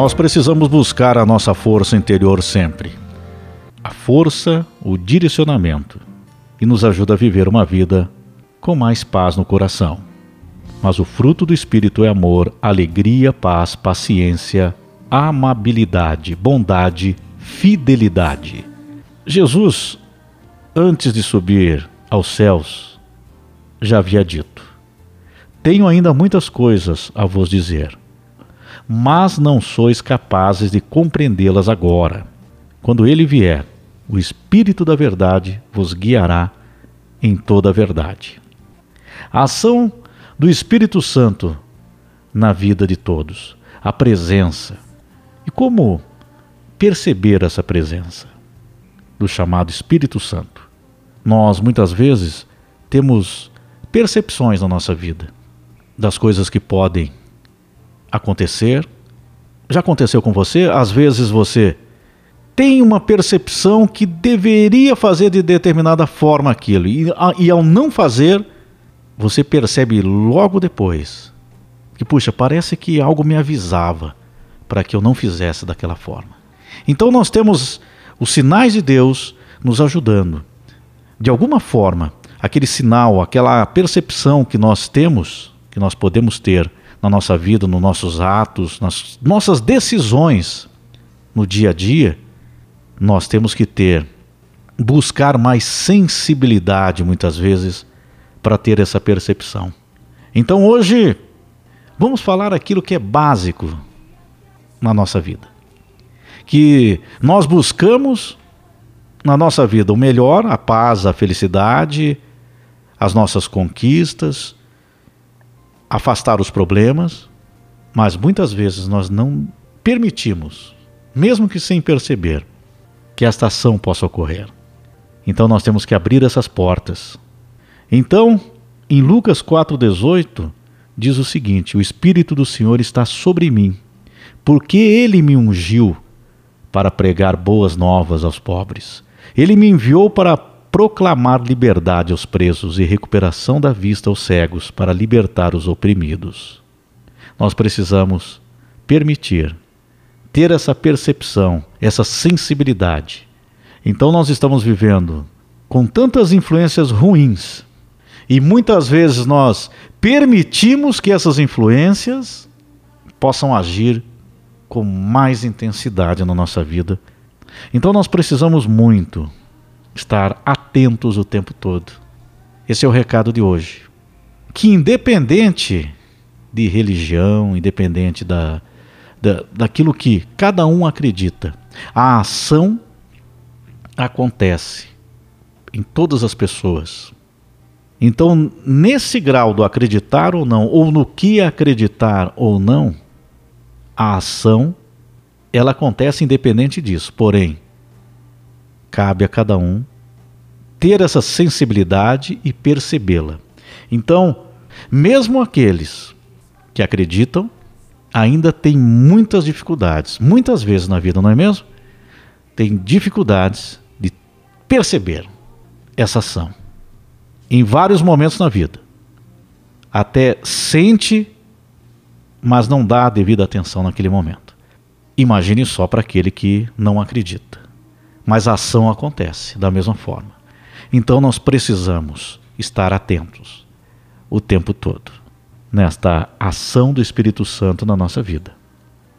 Nós precisamos buscar a nossa força interior sempre. A força, o direcionamento, e nos ajuda a viver uma vida com mais paz no coração. Mas o fruto do Espírito é amor, alegria, paz, paciência, amabilidade, bondade, fidelidade. Jesus, antes de subir aos céus, já havia dito: Tenho ainda muitas coisas a vos dizer, mas não sois capazes de compreendê-las agora. Quando ele vier, o Espírito da Verdade vos guiará em toda a verdade. A ação do Espírito Santo na vida de todos, a presença. E como perceber essa presença do chamado Espírito Santo? Nós muitas vezes temos percepções na nossa vida das coisas que podem acontecer. Já aconteceu com você? Às vezes você tem uma percepção que deveria fazer de determinada forma aquilo, e, e ao não fazer, você percebe logo depois que, puxa, parece que algo me avisava para que eu não fizesse daquela forma. Então nós temos os sinais de Deus nos ajudando. De alguma forma, aquele sinal, aquela percepção que nós temos, que nós podemos ter na nossa vida, nos nossos atos, nas nossas decisões no dia a dia, nós temos que ter, buscar mais sensibilidade muitas vezes para ter essa percepção. Então hoje vamos falar aquilo que é básico na nossa vida. Que nós buscamos na nossa vida o melhor, a paz, a felicidade, as nossas conquistas, afastar os problemas, mas muitas vezes nós não permitimos, mesmo que sem perceber, que esta ação possa ocorrer. Então nós temos que abrir essas portas então, em Lucas 4,18, diz o seguinte: O Espírito do Senhor está sobre mim, porque ele me ungiu para pregar boas novas aos pobres. Ele me enviou para proclamar liberdade aos presos e recuperação da vista aos cegos, para libertar os oprimidos. Nós precisamos permitir, ter essa percepção, essa sensibilidade. Então, nós estamos vivendo com tantas influências ruins e muitas vezes nós permitimos que essas influências possam agir com mais intensidade na nossa vida. Então nós precisamos muito estar atentos o tempo todo. Esse é o recado de hoje. Que independente de religião, independente da, da, daquilo que cada um acredita, a ação acontece em todas as pessoas. Então, nesse grau do acreditar ou não, ou no que acreditar ou não, a ação ela acontece independente disso. Porém, cabe a cada um ter essa sensibilidade e percebê-la. Então, mesmo aqueles que acreditam ainda têm muitas dificuldades, muitas vezes na vida, não é mesmo? Tem dificuldades de perceber essa ação em vários momentos na vida. Até sente, mas não dá a devida atenção naquele momento. Imagine só para aquele que não acredita. Mas a ação acontece da mesma forma. Então nós precisamos estar atentos o tempo todo nesta ação do Espírito Santo na nossa vida.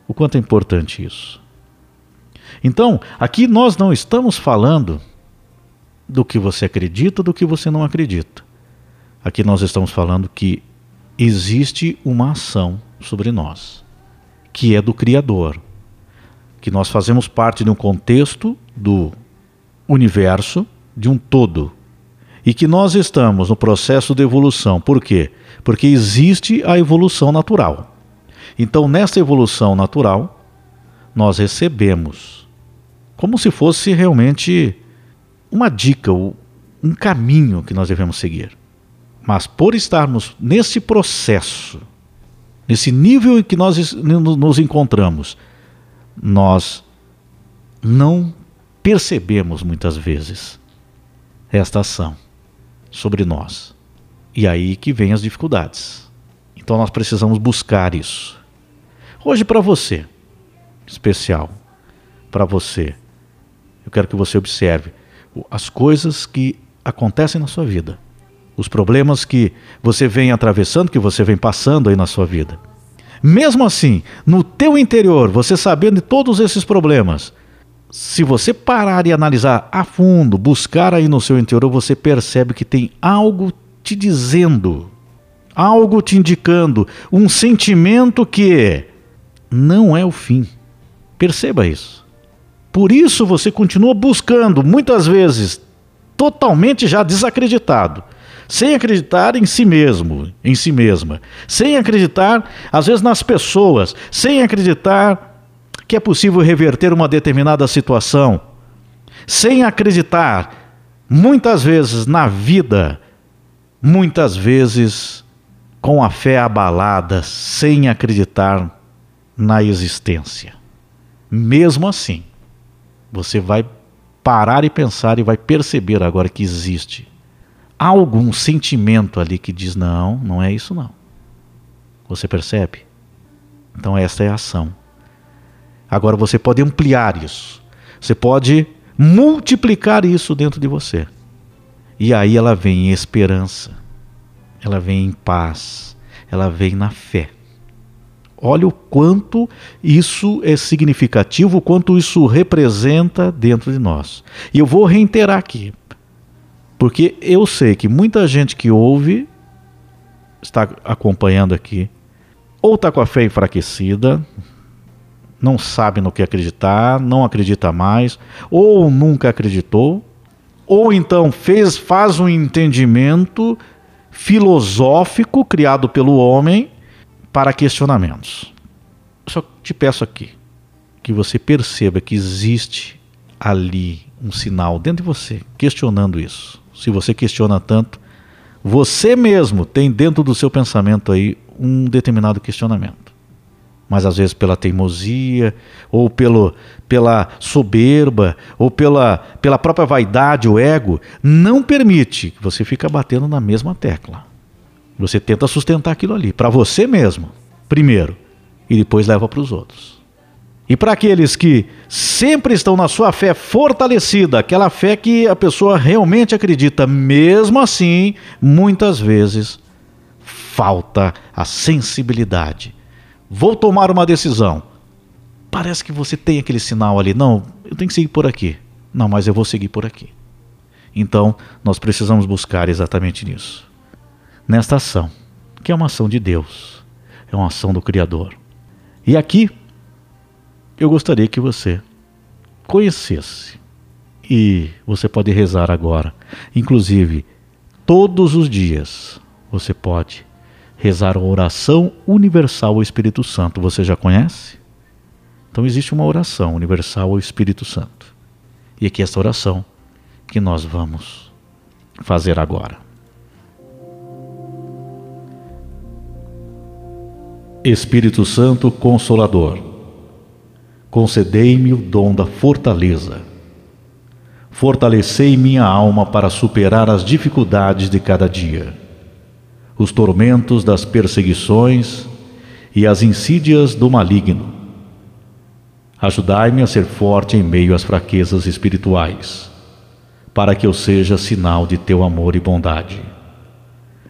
O quanto é importante isso. Então, aqui nós não estamos falando do que você acredita, do que você não acredita. Aqui nós estamos falando que existe uma ação sobre nós, que é do Criador, que nós fazemos parte de um contexto do universo, de um todo, e que nós estamos no processo de evolução. Por quê? Porque existe a evolução natural. Então, nessa evolução natural, nós recebemos como se fosse realmente uma dica, um caminho que nós devemos seguir. Mas por estarmos nesse processo, nesse nível em que nós nos encontramos, nós não percebemos muitas vezes esta ação sobre nós. E aí que vem as dificuldades. Então nós precisamos buscar isso. Hoje para você, especial para você. Eu quero que você observe as coisas que acontecem na sua vida, os problemas que você vem atravessando, que você vem passando aí na sua vida. Mesmo assim, no teu interior, você sabendo de todos esses problemas, se você parar e analisar a fundo, buscar aí no seu interior, você percebe que tem algo te dizendo, algo te indicando, um sentimento que não é o fim. Perceba isso. Por isso você continua buscando, muitas vezes totalmente já desacreditado, sem acreditar em si mesmo, em si mesma, sem acreditar às vezes nas pessoas, sem acreditar que é possível reverter uma determinada situação, sem acreditar muitas vezes na vida, muitas vezes com a fé abalada, sem acreditar na existência. Mesmo assim, você vai parar e pensar e vai perceber agora que existe algum sentimento ali que diz: não, não é isso não. Você percebe? Então, esta é a ação. Agora você pode ampliar isso. Você pode multiplicar isso dentro de você. E aí ela vem em esperança, ela vem em paz, ela vem na fé. Olha o quanto isso é significativo, o quanto isso representa dentro de nós. E eu vou reiterar aqui, porque eu sei que muita gente que ouve, está acompanhando aqui, ou está com a fé enfraquecida, não sabe no que acreditar, não acredita mais, ou nunca acreditou, ou então fez, faz um entendimento filosófico criado pelo homem para questionamentos. Só te peço aqui que você perceba que existe ali um sinal dentro de você questionando isso. Se você questiona tanto, você mesmo tem dentro do seu pensamento aí um determinado questionamento. Mas às vezes pela teimosia, ou pelo, pela soberba, ou pela, pela própria vaidade, o ego, não permite que você fique batendo na mesma tecla. Você tenta sustentar aquilo ali, para você mesmo, primeiro, e depois leva para os outros. E para aqueles que sempre estão na sua fé fortalecida, aquela fé que a pessoa realmente acredita, mesmo assim, muitas vezes falta a sensibilidade. Vou tomar uma decisão. Parece que você tem aquele sinal ali, não, eu tenho que seguir por aqui. Não, mas eu vou seguir por aqui. Então, nós precisamos buscar exatamente nisso nesta ação, que é uma ação de Deus, é uma ação do Criador. E aqui eu gostaria que você conhecesse, e você pode rezar agora, inclusive todos os dias você pode rezar a oração universal ao Espírito Santo. Você já conhece? Então existe uma oração universal ao Espírito Santo. E aqui é esta oração que nós vamos fazer agora. Espírito Santo Consolador, concedei-me o dom da fortaleza. Fortalecei minha alma para superar as dificuldades de cada dia, os tormentos das perseguições e as insídias do maligno. Ajudai-me a ser forte em meio às fraquezas espirituais, para que eu seja sinal de teu amor e bondade.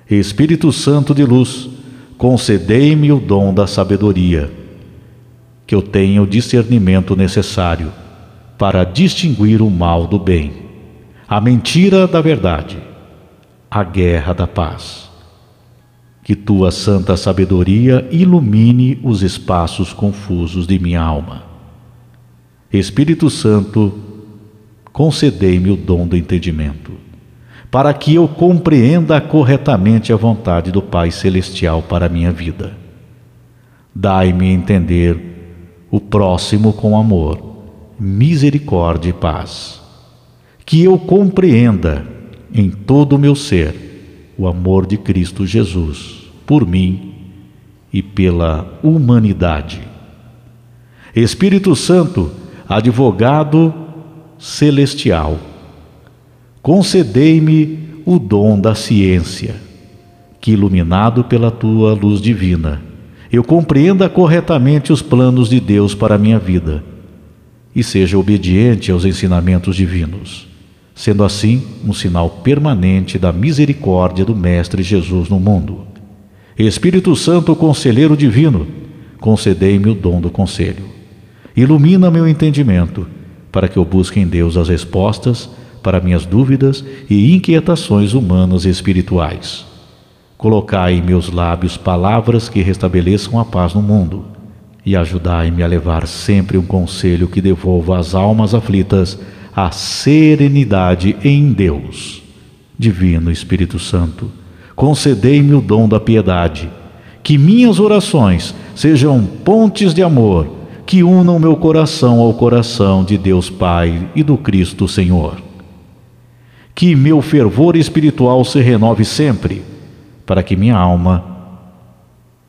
Espírito Santo de luz, concedei-me o dom da sabedoria, que eu tenha o discernimento necessário para distinguir o mal do bem, a mentira da verdade, a guerra da paz. Que tua santa sabedoria ilumine os espaços confusos de minha alma. Espírito Santo, concedei-me o dom do entendimento para que eu compreenda corretamente a vontade do Pai Celestial para a minha vida. Dai-me entender o próximo com amor, misericórdia e paz. Que eu compreenda em todo o meu ser o amor de Cristo Jesus por mim e pela humanidade. Espírito Santo, advogado celestial, concedei-me o dom da ciência, que, iluminado pela tua luz divina, eu compreenda corretamente os planos de Deus para a minha vida e seja obediente aos ensinamentos divinos, sendo assim um sinal permanente da misericórdia do Mestre Jesus no mundo. Espírito Santo, conselheiro divino, concedei-me o dom do conselho. Ilumina meu entendimento, para que eu busque em Deus as respostas para minhas dúvidas e inquietações humanas e espirituais. Colocai em meus lábios palavras que restabeleçam a paz no mundo e ajudai-me a levar sempre um conselho que devolva às almas aflitas a serenidade em Deus. Divino Espírito Santo, concedei-me o dom da piedade, que minhas orações sejam pontes de amor que unam meu coração ao coração de Deus Pai e do Cristo Senhor. Que meu fervor espiritual se renove sempre, para que minha alma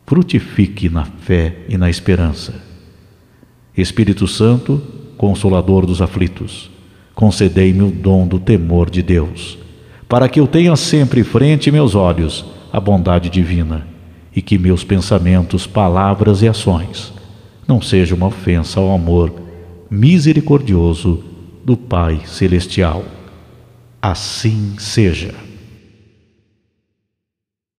frutifique na fé e na esperança. Espírito Santo, consolador dos aflitos, concedei-me o dom do temor de Deus, para que eu tenha sempre frente meus olhos a bondade divina e que meus pensamentos, palavras e ações não sejam uma ofensa ao amor misericordioso do Pai Celestial. Assim seja.